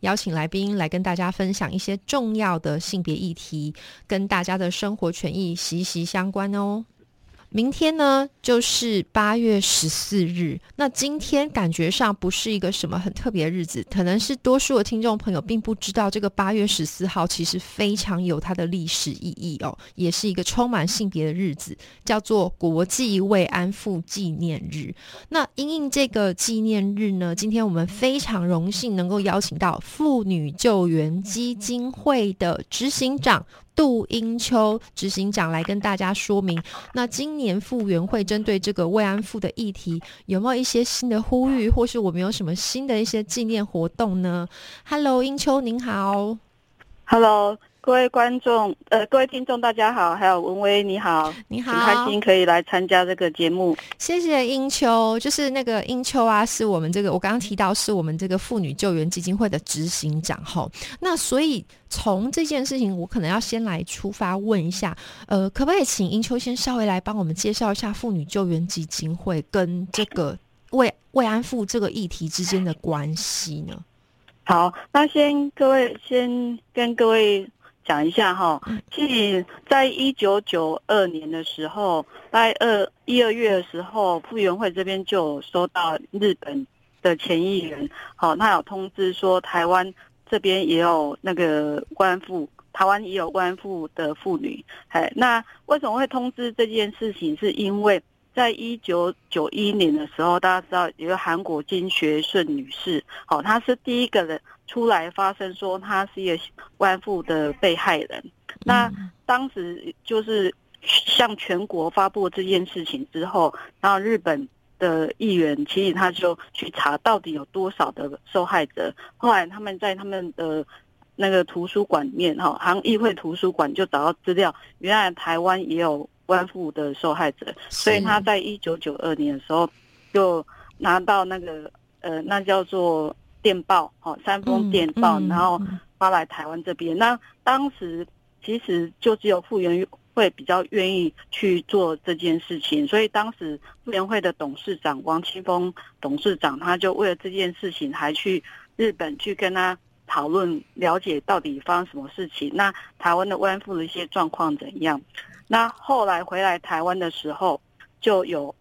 邀请来宾来跟大家分享一些重要的性别议题，跟大家的生活权益息息相关哦。明天呢，就是八月十四日。那今天感觉上不是一个什么很特别的日子，可能是多数的听众朋友并不知道，这个八月十四号其实非常有它的历史意义哦，也是一个充满性别的日子，叫做国际慰安妇纪念日。那因应这个纪念日呢，今天我们非常荣幸能够邀请到妇女救援基金会的执行长。杜英秋执行长来跟大家说明，那今年复原会针对这个慰安妇的议题，有没有一些新的呼吁，或是我们有什么新的一些纪念活动呢？Hello，英秋您好。Hello。各位观众，呃，各位听众，大家好，还有文威，你好，你好，很开心可以来参加这个节目。谢谢英秋，就是那个英秋啊，是我们这个我刚刚提到是我们这个妇女救援基金会的执行长哈。那所以从这件事情，我可能要先来出发问一下，呃，可不可以请英秋先稍微来帮我们介绍一下妇女救援基金会跟这个慰慰安妇这个议题之间的关系呢？好，那先各位先跟各位。讲一下哈，其实在一九九二年的时候，在二一二月的时候，傅园会这边就收到日本的前议员，好，他有通知说台湾这边也有那个官妇，台湾也有官妇的妇女，哎，那为什么会通知这件事情？是因为在一九九一年的时候，大家知道有个韩国金学顺女士，好，她是第一个人。出来发声说他是一个官妇的被害人，那当时就是向全国发布这件事情之后，然后日本的议员其实他就去查到底有多少的受害者，后来他们在他们的那个图书馆里面哈，像议会图书馆就找到资料，原来台湾也有官妇的受害者，所以他在一九九二年的时候就拿到那个呃，那叫做。电报，哦，三封电报，然后发来台湾这边。那当时其实就只有傅园会比较愿意去做这件事情，所以当时傅园会的董事长王清峰董事长，他就为了这件事情，还去日本去跟他讨论，了解到底发生什么事情。那台湾的慰安妇的一些状况怎样？那后来回来台湾的时候，就有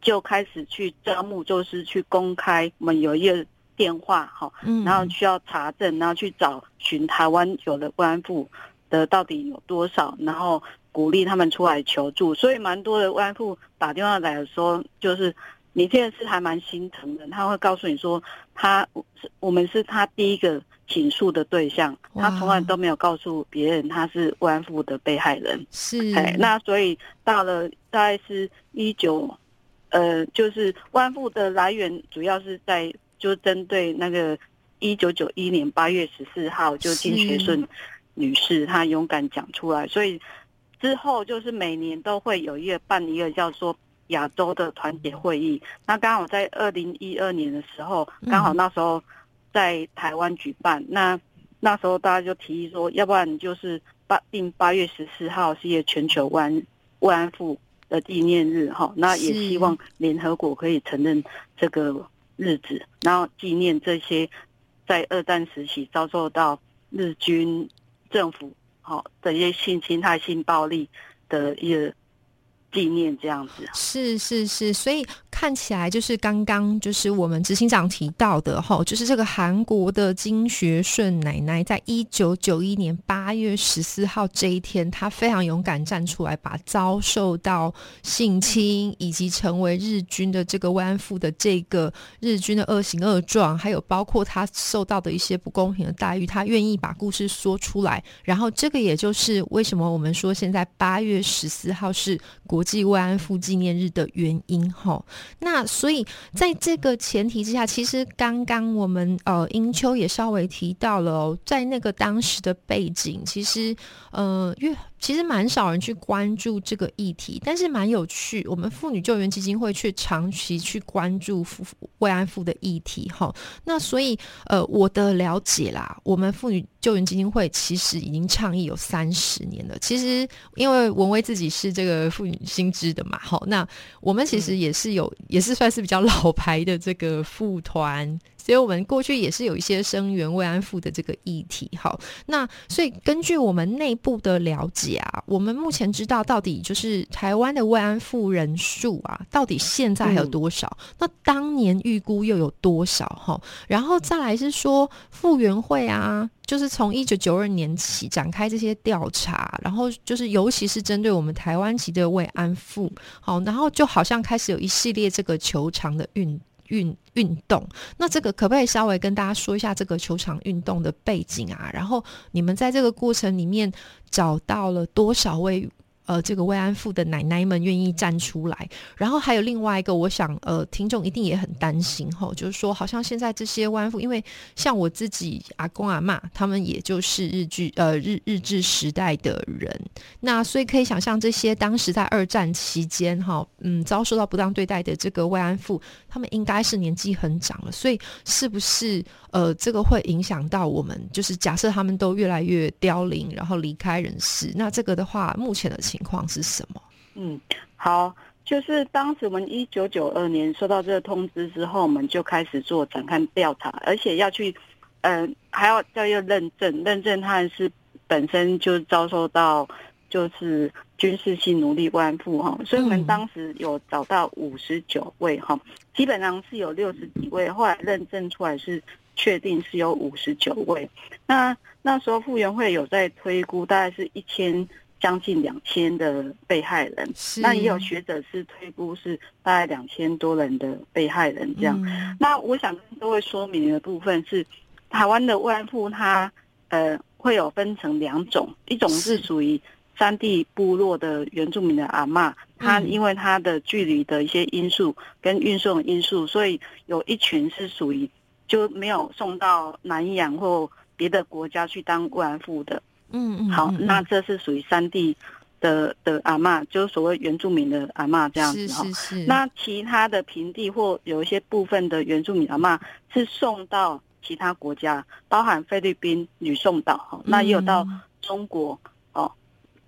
就开始去招募，就是去公开，我们有一个。电话哈，然后需要查证，然后去找寻台湾有的慰安妇的到底有多少，然后鼓励他们出来求助。所以蛮多的慰安妇打电话来的时候，就是你这件事还蛮心疼的。他会告诉你说，他是我们是他第一个倾诉的对象，他从来都没有告诉别人他是慰安妇的被害人。是，哎，那所以到了大概是一九，呃，就是慰安妇的来源主要是在。就针对那个一九九一年八月十四号，就金学顺女士她勇敢讲出来，所以之后就是每年都会有一个办一个叫做亚洲的团结会议。那刚好在二零一二年的时候，刚好那时候在台湾举办，那那时候大家就提议说，要不然就是八定八月十四号是一个全球慰安慰安妇的纪念日哈。那也希望联合国可以承认这个。日子，然后纪念这些在二战时期遭受到日军政府好的一些性侵害、性暴力的一个。纪念这样子是是是，所以看起来就是刚刚就是我们执行长提到的哈，就是这个韩国的金学顺奶奶，在一九九一年八月十四号这一天，她非常勇敢站出来，把遭受到性侵以及成为日军的这个慰安妇的这个日军的恶行恶状，还有包括她受到的一些不公平的待遇，她愿意把故事说出来。然后这个也就是为什么我们说现在八月十四号是国。际慰安妇纪念日的原因，哈，那所以在这个前提之下，其实刚刚我们呃英秋也稍微提到了，在那个当时的背景，其实呃，越其实蛮少人去关注这个议题，但是蛮有趣。我们妇女救援基金会却长期去关注慰安妇的议题，哈。那所以，呃，我的了解啦，我们妇女救援基金会其实已经倡议有三十年了。其实，因为文威自己是这个妇女新知的嘛，好，那我们其实也是有，也是算是比较老牌的这个妇团。所以我们过去也是有一些生源慰安妇的这个议题，好，那所以根据我们内部的了解啊，我们目前知道到底就是台湾的慰安妇人数啊，到底现在还有多少？那当年预估又有多少？哈，然后再来是说复原会啊，就是从一九九二年起展开这些调查，然后就是尤其是针对我们台湾籍的慰安妇，好，然后就好像开始有一系列这个球场的运。运运动，那这个可不可以稍微跟大家说一下这个球场运动的背景啊？然后你们在这个过程里面找到了多少位？呃，这个慰安妇的奶奶们愿意站出来，然后还有另外一个，我想呃，听众一定也很担心哈，就是说，好像现在这些慰安妇，因为像我自己阿公阿妈，他们也就是日剧呃日日治时代的人，那所以可以想象，这些当时在二战期间哈，嗯，遭受到不当对待的这个慰安妇，他们应该是年纪很长了，所以是不是呃，这个会影响到我们？就是假设他们都越来越凋零，然后离开人世，那这个的话，目前的。情况是什么？嗯，好，就是当时我们一九九二年收到这个通知之后，我们就开始做展开调查，而且要去，嗯，还要再要认证，认证他是本身就遭受到就是军事性奴隶慰安妇哈，所以我们当时有找到五十九位哈，基本上是有六十几位，后来认证出来是确定是有五十九位。那那时候复原会有在推估，大概是一千。将近两千的被害人，那也有学者是推估是大概两千多人的被害人这样。那我想跟各位说明的部分是，台湾的慰安妇它呃会有分成两种，一种是属于山地部落的原住民的阿嬷，她因为她的距离的一些因素跟运送因素，所以有一群是属于就没有送到南洋或别的国家去当慰安妇的。嗯嗯，好，那这是属于山地的的阿嬷，就是所谓原住民的阿嬷这样子哈。那其他的平地或有一些部分的原住民阿嬷是送到其他国家，包含菲律宾、吕宋岛哈，那也有到中国哦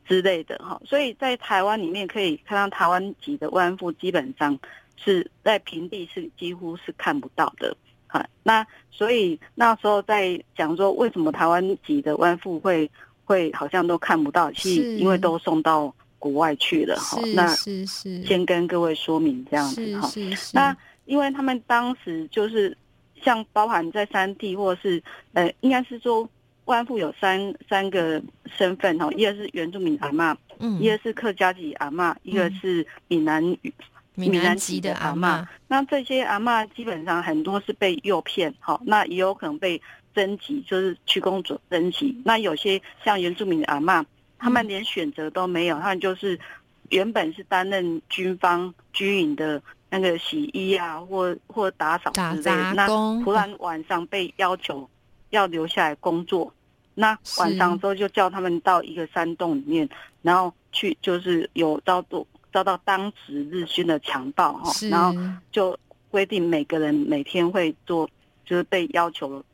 之类的哈。所以在台湾里面可以看到台湾籍的慰安妇，基本上是在平地是几乎是看不到的。啊，那所以那时候在讲说，为什么台湾籍的慰安妇会？会好像都看不到，是因为都送到国外去了哈。那是是先跟各位说明这样子哈。那因为他们当时就是像包含在三地或是呃，应该是说万富有三三个身份哈，一个是原住民阿妈，嗯，一个是客家籍阿妈，一个是闽南闽南籍的阿妈。那这些阿妈基本上很多是被诱骗哈，那也有可能被。征集就是去工作征集，那有些像原住民的阿妈，他们连选择都没有，他们就是原本是担任军方军营的那个洗衣啊，或或打扫之类的，那突然晚上被要求要留下来工作，那晚上之后就叫他们到一个山洞里面，然后去就是有遭到遭到当时日军的强暴哈，然后就规定每个人每天会做，就是被要求。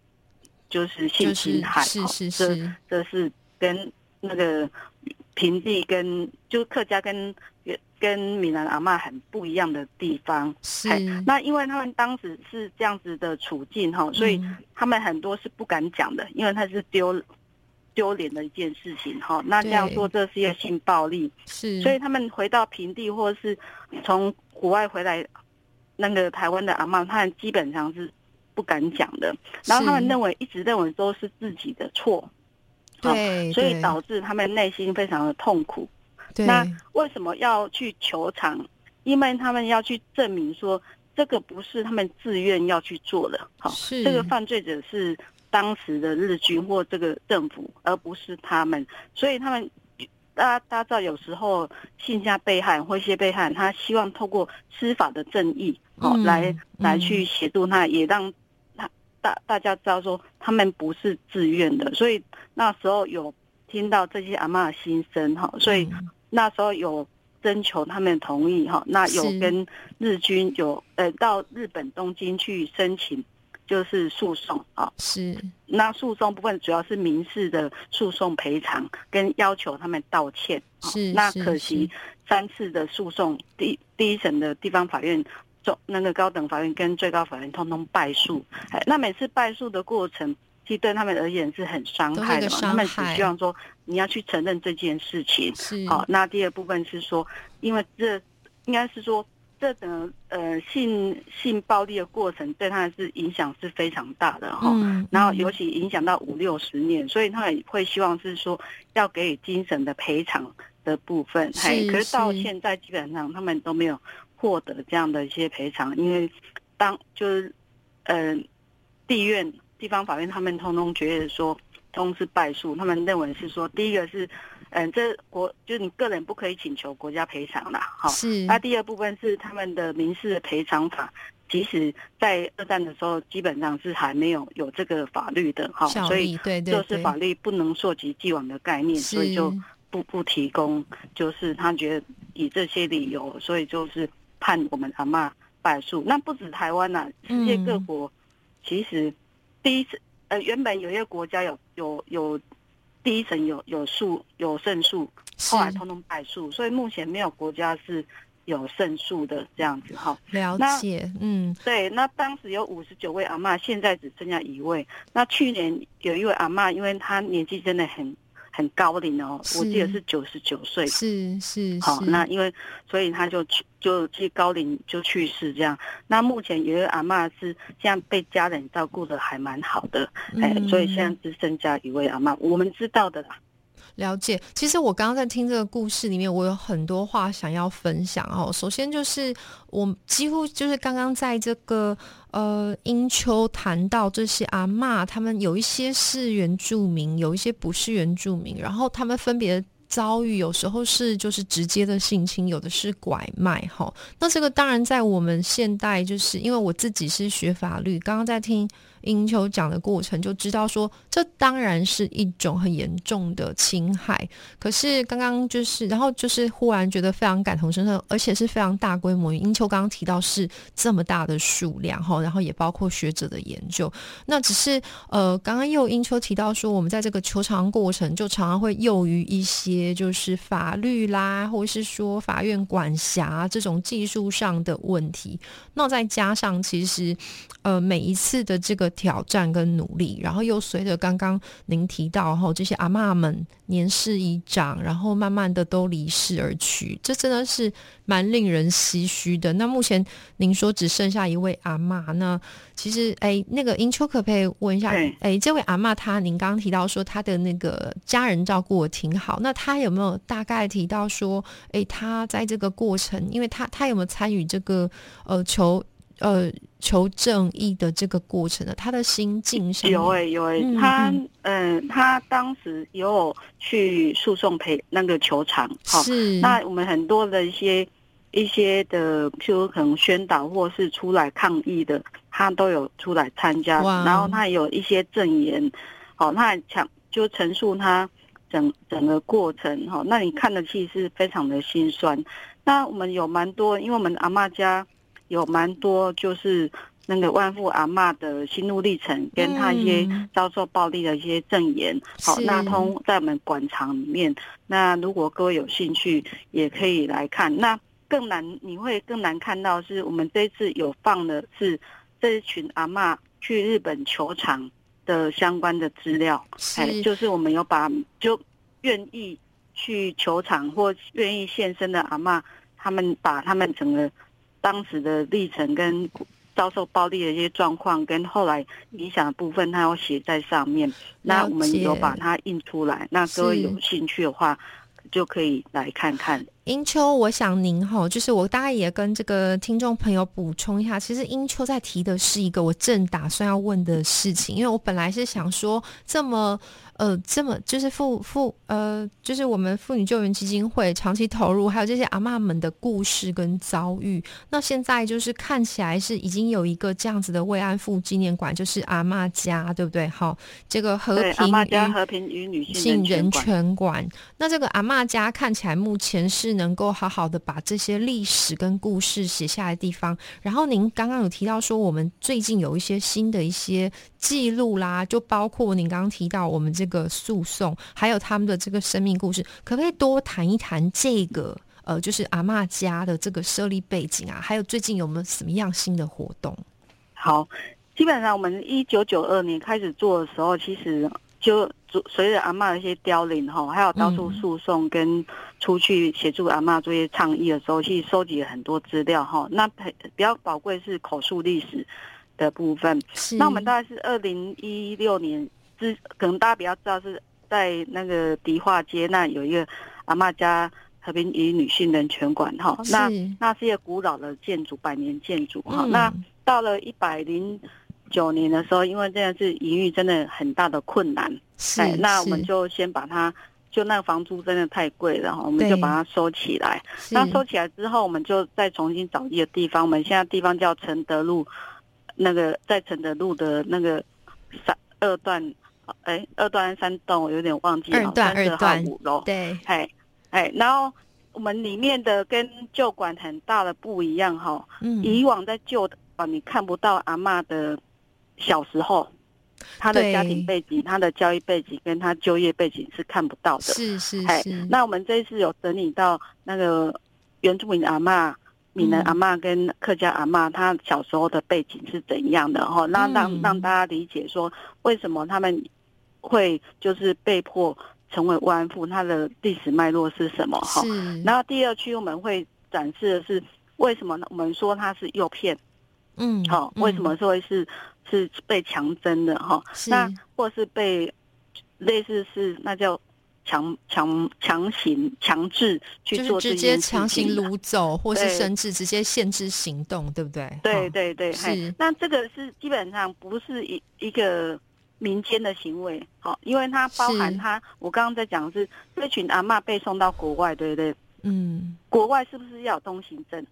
就是性侵害，是是是，这这是跟那个平地跟就客家跟跟闽南阿嬷很不一样的地方。是，那因为他们当时是这样子的处境哈，所以他们很多是不敢讲的，因为他是丢丢脸的一件事情哈。那这样说这是一个性暴力，是，所以他们回到平地或是从国外回来，那个台湾的阿妈，他们基本上是。不敢讲的，然后他们认为一直认为都是自己的错，对，所以导致他们内心非常的痛苦。那为什么要去球场？因为他们要去证明说这个不是他们自愿要去做的，好，这个犯罪者是当时的日军或这个政府，而不是他们。所以他们大家大家知道，有时候性下被害或一些被害，他希望透过司法的正义，好来来去协助他，也让他。大大家知道说他们不是自愿的，所以那时候有听到这些阿嬷的心声哈，所以那时候有征求他们同意哈，那有跟日军有呃到日本东京去申请。就是诉讼啊，是那诉讼部分主要是民事的诉讼赔偿跟要求他们道歉。是那可惜三次的诉讼，第第一审的地方法院、中那个高等法院跟最高法院通通败诉。哎，那每次败诉的过程，其实对他们而言是很伤害的嘛。他们只希望说你要去承认这件事情。是好，那第二部分是说，因为这应该是说。这等呃性性暴力的过程对他是影响是非常大的哈，然后尤其影响到五六十年，所以他也会希望是说要给予精神的赔偿的部分，是，可是到现在基本上他们都没有获得这样的一些赔偿，因为当就是呃地院地方法院他们通通觉得说通是败诉，他们认为是说第一个是。嗯，这国就是你个人不可以请求国家赔偿啦，好。是。那第二部分是他们的民事赔偿法，即使在二战的时候，基本上是还没有有这个法律的，哈，所以对对就是法律不能溯及既往的概念，所以就不不提供，就是他觉得以这些理由，所以就是判我们阿妈败诉。那不止台湾呐，世界各国其实第一次呃，原本有一个国家有有有。第一层有有数有胜诉，后来通通败诉，所以目前没有国家是有胜诉的这样子哈。了解，嗯，对，那当时有五十九位阿妈，现在只剩下一位。那去年有一位阿妈，因为她年纪真的很。很高龄哦，我记得是九十九岁，是是好，那因为所以他就去就去高龄就去世这样。那目前有一个阿妈是现在被家人照顾的还蛮好的，哎，所以现在只剩下一位阿妈，我们知道的啦。了解，其实我刚刚在听这个故事里面，我有很多话想要分享哦。首先就是我几乎就是刚刚在这个呃英秋谈到这些阿嬷，他们有一些是原住民，有一些不是原住民，然后他们分别遭遇，有时候是就是直接的性侵，有的是拐卖哈。那这个当然在我们现代，就是因为我自己是学法律，刚刚在听。英秋讲的过程就知道说，这当然是一种很严重的侵害。可是刚刚就是，然后就是忽然觉得非常感同身受，而且是非常大规模。英秋刚刚提到是这么大的数量哈，然后也包括学者的研究。那只是呃，刚刚又英秋提到说，我们在这个求偿过程就常常会囿于一些就是法律啦，或是说法院管辖这种技术上的问题。那再加上其实呃，每一次的这个。挑战跟努力，然后又随着刚刚您提到后，这些阿妈们年事已长，然后慢慢的都离世而去，这真的是蛮令人唏嘘的。那目前您说只剩下一位阿妈，那其实哎，那个英秋可不可以问一下？哎，这位阿妈她，您刚刚提到说她的那个家人照顾我挺好，那她有没有大概提到说，哎，她在这个过程，因为她她有没有参与这个呃求？呃，求正义的这个过程呢，他的心境是有诶有诶，他嗯，他当时有去诉讼赔那个球场，好，那我们很多的一些一些的，譬如可能宣导或是出来抗议的，他都有出来参加，然后他有一些证言，好，他讲就陈述他整整个过程，哈，那你看的其实是非常的心酸。那我们有蛮多，因为我们阿妈家。有蛮多就是那个万富阿妈的心路历程，跟他一些遭受暴力的一些证言。好，那通在我们馆场里面。那如果各位有兴趣，也可以来看。那更难，你会更难看到是我们这次有放的是这一群阿妈去日本球场的相关的资料。是，就是我们有把就愿意去球场或愿意现身的阿妈，他们把他们整个。当时的历程跟遭受暴力的一些状况，跟后来影响的部分，他要写在上面。那我们有把它印出来。那各位有兴趣的话，就可以来看看。英秋，我想您哈，就是我大概也跟这个听众朋友补充一下，其实英秋在提的是一个我正打算要问的事情，因为我本来是想说这么。呃，这么就是妇妇呃，就是我们妇女救援基金会长期投入，还有这些阿妈们的故事跟遭遇。那现在就是看起来是已经有一个这样子的慰安妇纪念馆，就是阿妈家，对不对？好，这个和平阿妈家和平与女性人权馆。那这个阿妈家看起来目前是能够好好的把这些历史跟故事写下来的地方。然后您刚刚有提到说，我们最近有一些新的一些记录啦，就包括您刚刚提到我们这。个诉讼，还有他们的这个生命故事，可不可以多谈一谈这个？呃，就是阿妈家的这个设立背景啊，还有最近有没有什么样新的活动？好，基本上我们一九九二年开始做的时候，其实就随着阿妈的一些凋零哈，还有到处诉讼跟出去协助阿妈做一些倡议的时候，去收集了很多资料哈。那比较宝贵是口述历史的部分。那我们大概是二零一六年。之，可能大家比较知道是在那个迪化街那有一个阿妈家和平与女性人权馆哈，那那是一个古老的建筑，百年建筑哈。那到了一百零九年的时候，因为这样是营运真的很大的困难，哎，那我们就先把它，就那个房租真的太贵了哈，我们就把它收起来。那收起来之后，我们就再重新找一个地方，我们现在地方叫承德路，那个在承德路的那个三二段。哎，二段三栋我有点忘记了，三十号五楼。对，哎哎，然后我们里面的跟旧馆很大的不一样哈。嗯。以往在旧馆你看不到阿妈的小时候，她的家庭背景、他的教育背景跟他就业背景是看不到的。是是是。那我们这一次有整理到那个原住民阿妈。闽南阿妈跟客家阿妈，她小时候的背景是怎样的哈？那让让大家理解说，为什么他们。会就是被迫成为慰安妇，它的历史脉络是什么？哈，然后第二区我们会展示的是为什么呢？我们说它是诱骗，嗯，好，为什么说是是被强征的？哈，那或是被类似是那叫强强强行强制去做直接强行掳走，或是甚至直接限制行动，对不对？对对对，是。那这个是基本上不是一一个。民间的行为，好，因为它包含它，我刚刚在讲是这群阿妈被送到国外，对不对？嗯，国外是不是要有通行证？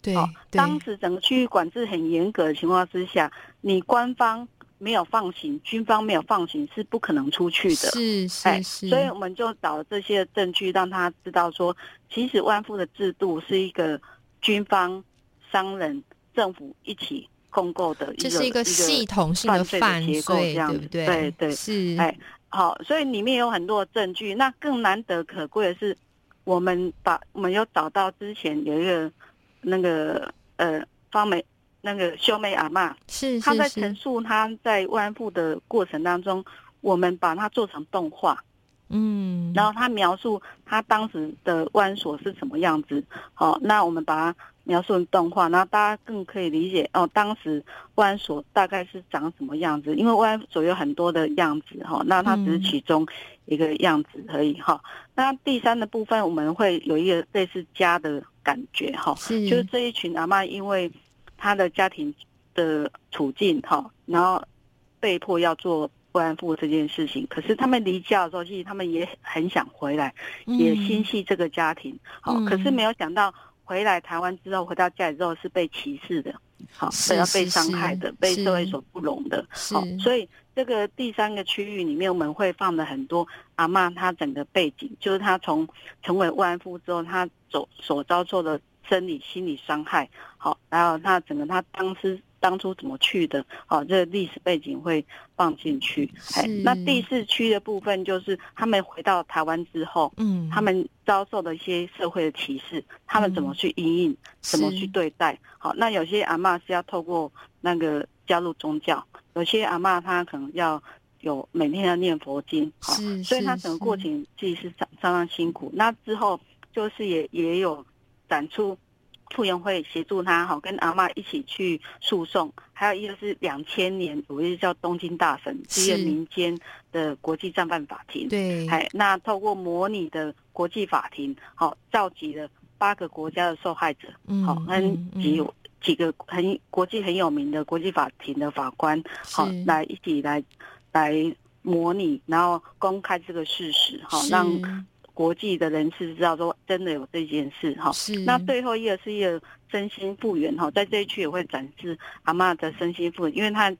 对，当时整个区域管制很严格的情况之下，你官方没有放行，军方没有放行，是不可能出去的。是是是，所以我们就找这些证据，让他知道说，其实万富的制度是一个军方、商人、政府一起。共购的这是一个系统性的犯罪这样子，对对是哎好，所以里面有很多证据。那更难得可贵的是，我们把我们又找到之前有一个那个呃方梅那个秀妹阿妈，是他在陈述她在慰安妇的过程当中，我们把它做成动画，嗯，然后她描述她当时的慰安所是什么样子。好，那我们把它。描述成动画，然后大家更可以理解哦，当时慰安所大概是长什么样子？因为慰安所有很多的样子哈，那它只是其中一个样子而已哈。那第三的部分，我们会有一个类似家的感觉哈，就是这一群阿妈，因为她的家庭的处境哈，然后被迫要做慰安妇这件事情。可是他们离家的时候，其实他们也很想回来，也心系这个家庭。好，可是没有想到。回来台湾之后，回到家里之后是被歧视的，好，是要被伤害的，被社会所不容的，好，所以这个第三个区域里面，我们会放了很多阿妈她整个背景，就是她从成为慰安妇之后，她走所遭受的生理、心理伤害，好，然后她整个她当时。当初怎么去的？好，这个历史背景会放进去。哎，那第四区的部分就是他们回到台湾之后，嗯，他们遭受的一些社会的歧视，他们怎么去应应，怎么去对待？好，那有些阿妈是要透过那个加入宗教，有些阿妈她可能要有每天要念佛经，好，所以他整个过程其实是相相当辛苦。那之后就是也也有展出。傅园慧协助他，哈，跟阿妈一起去诉讼。还有一个是两千年，有一个叫东京大神，是一个民间的国际战犯法庭。对，哎，那透过模拟的国际法庭，好召集了八个国家的受害者，嗯好跟嗯嗯几几个很国际很有名的国际法庭的法官，好是来一起来来模拟，然后公开这个事实，好让国际的人士知道说真的有这件事，哈。是那最后一个是一个身心复原哈，在这一区也会展示阿嬷的身心复原，因为她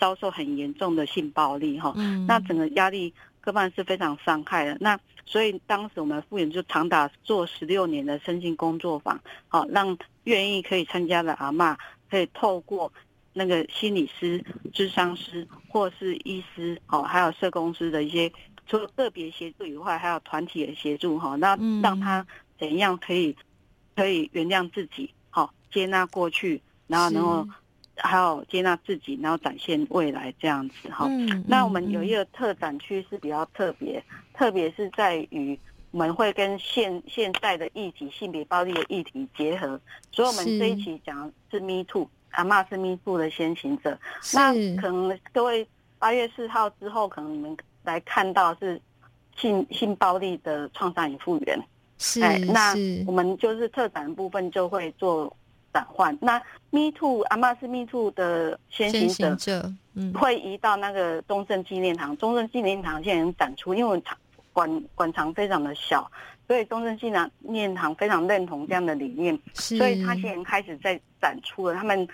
遭受很严重的性暴力哈，嗯那整个压力各方是非常伤害的。那所以当时我们复原就长达做十六年的身心工作坊，好让愿意可以参加的阿嬷可以透过那个心理师、智商师或是医师，哦，还有社工师的一些。除了个别协助以外，还有团体的协助哈，那嗯。让他怎样可以可以原谅自己，好接纳过去，然后能够还有接纳自己，然后展现未来这样子哈。嗯。那我们有一个个特展区是比较特别，特别是在于我们会跟现现在的议题性别暴力的议题结合，所以我们是这一期讲的是 Me Too，阿嬷是 Me Too 的先行者。那可能各位八月四号之后，可能你们来看到是性性暴力的创伤与复原。是哎，那我们就是特展的部分就会做转换。那 Me Too 阿妈是 Me Too 的先先行者行，者，嗯会移到那个中正纪念堂。中正纪念堂现在已经展出，因为场馆馆场非常的小，所以中正纪念堂非常认同这样的理念，所以他现在开始在展出了。他们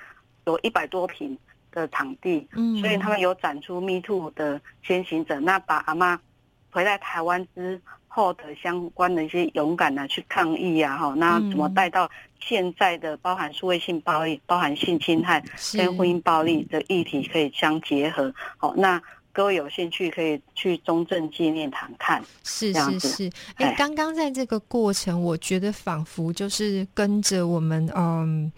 有一百多平的场地，嗯。所以他们有展出 Me Too 的先行者，那把阿妈回来台湾之后的相关的一些勇敢啊去抗议啊，哈，那怎么嗯带到现在的包含数位性暴力、包含性侵害跟婚姻暴力的议题可以相结合，好，那各位有兴趣可以去中正纪念堂看，是是是，哎。哎，刚刚在这个过程，我觉得仿佛就是跟着我们，嗯。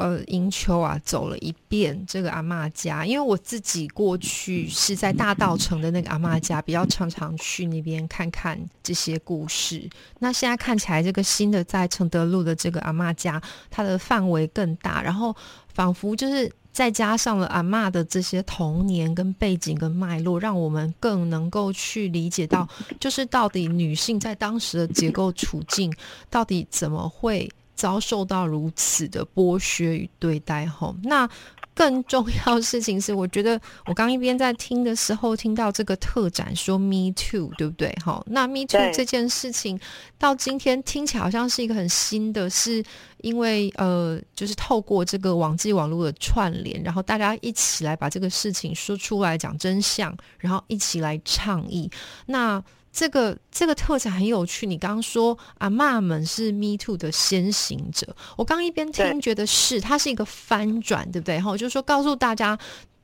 呃，银秋啊，走了一遍这个阿嬷家，因为我自己过去是在大道城的那个阿嬷家，比较常常去那边看看这些故事。那现在看起来，这个新的在承德路的这个阿嬷家，它的范围更大，然后仿佛就是再加上了阿嬷的这些童年跟背景跟脉络，让我们更能够去理解到，就是到底女性在当时的结构处境，到底怎么会遭受到如此的剥削与对待？吼，那。更重要的事情是，我觉得我刚一边在听的时候，听到这个特展说 “Me Too”，对不对？好，那 “Me Too” 这件事情到今天听起来好像是一个很新的，是因为呃，就是透过这个网际网络的串联，然后大家一起来把这个事情说出来，讲真相，然后一起来倡议。那这个这个特产很有趣，你刚刚说阿妈们是 Me Too 的先行者，我刚一边听觉得是它是一个翻转，对不对？哈，就是说告诉大家，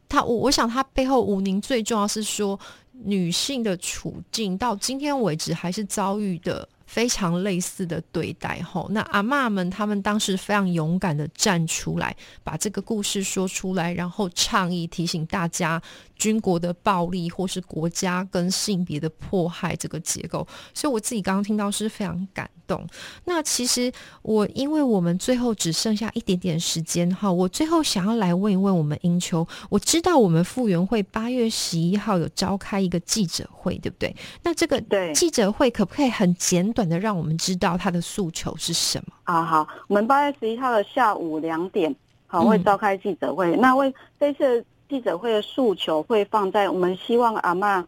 他我我想他背后吴宁最重要是说女性的处境到今天为止还是遭遇的。非常类似的对待吼，那阿妈们他们当时非常勇敢的站出来，把这个故事说出来，然后倡议提醒大家军国的暴力或是国家跟性别的迫害这个结构，所以我自己刚刚听到是非常感动。那其实我因为我们最后只剩下一点点时间哈，我最后想要来问一问我们英秋，我知道我们复原会八月十一号有召开一个记者会，对不对？那这个对记者会可不可以很简短的让我们知道他的诉求是什么？啊好，我们八月十一号的下午两点，好嗯会召开记者会。那为这次记者会的诉求会放在我们希望阿妈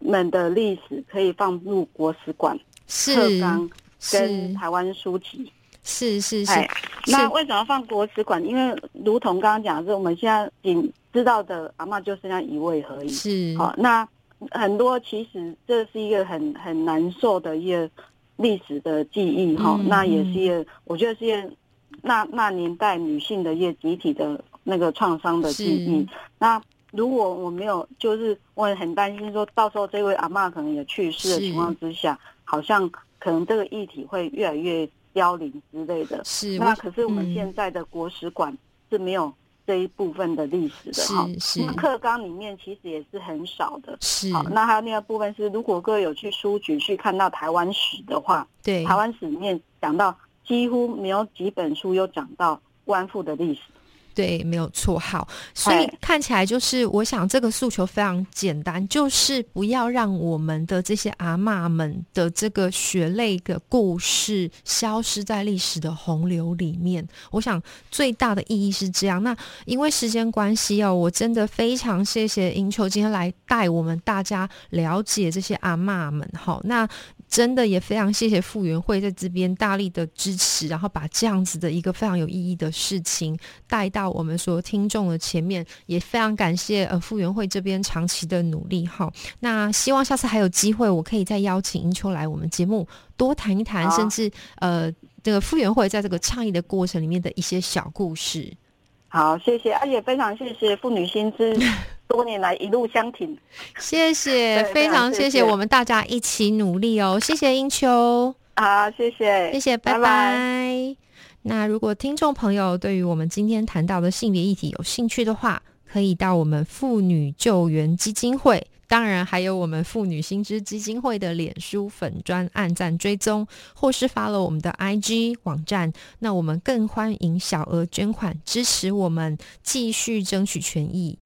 们的历史可以放入国史馆、特是纲跟是台湾书籍。是是是哎，那为什么放国史馆？因为如同刚刚讲的是，我们现在仅知道的阿嬷就剩下一位而已。是，好，那很多其实这是一个很很难受的一个历史的记忆哈、嗯那也是一，我觉得是一那那年代女性的一些集体的那个创伤的记忆。那如果我没有，就是我也很担心说，到时候这位阿嬷可能也去世的情况之下，好像可能这个议题会越来越凋零之类的。是那可是我们嗯现在的国史馆是没有这一部分的历史的哈。是是那课纲里面其实也是很少的。是，好，那还有另外一部分是，如果各位有去书局去看到台湾史的话，对台湾史里面讲到几乎没有几本书有讲到官复的历史。对，没有错。好，所以看起来就是，我想这个诉求非常简单，就是不要让我们的这些阿妈们的这个血泪的故事消失在历史的洪流里面。我想最大的意义是这样。那因为时间关系哦，我真的非常谢谢英秋今天来带我们大家了解这些阿妈们。好，那。真的也非常谢谢傅园慧在这边大力的支持，然后把这样子的一个非常有意义的事情带到我们所有听众的前面，也非常感谢呃傅园慧这边长期的努力哈。那希望下次还有机会，我可以再邀请英秋来我们节目多谈一谈，甚至呃这个傅园慧在这个倡议的过程里面的一些小故事。好，谢谢，而且非常谢谢妇女薪资。多年来一路相挺，谢谢，非常谢谢，我们大家一起努力哦，谢谢英秋，好，谢谢，谢谢，拜拜。那如果听众朋友对于我们今天谈到的性别议题有兴趣的话，可以到我们妇女救援基金会。当然，还有我们妇女新知基金会的脸书粉专按赞追踪，或是发了我们的 IG 网站。那我们更欢迎小额捐款支持我们，继续争取权益。